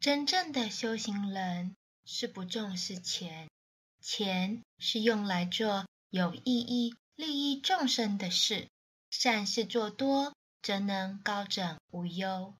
真正的修行人是不重视钱钱是用来做有意义利益众生的事善事做多则能高枕无忧。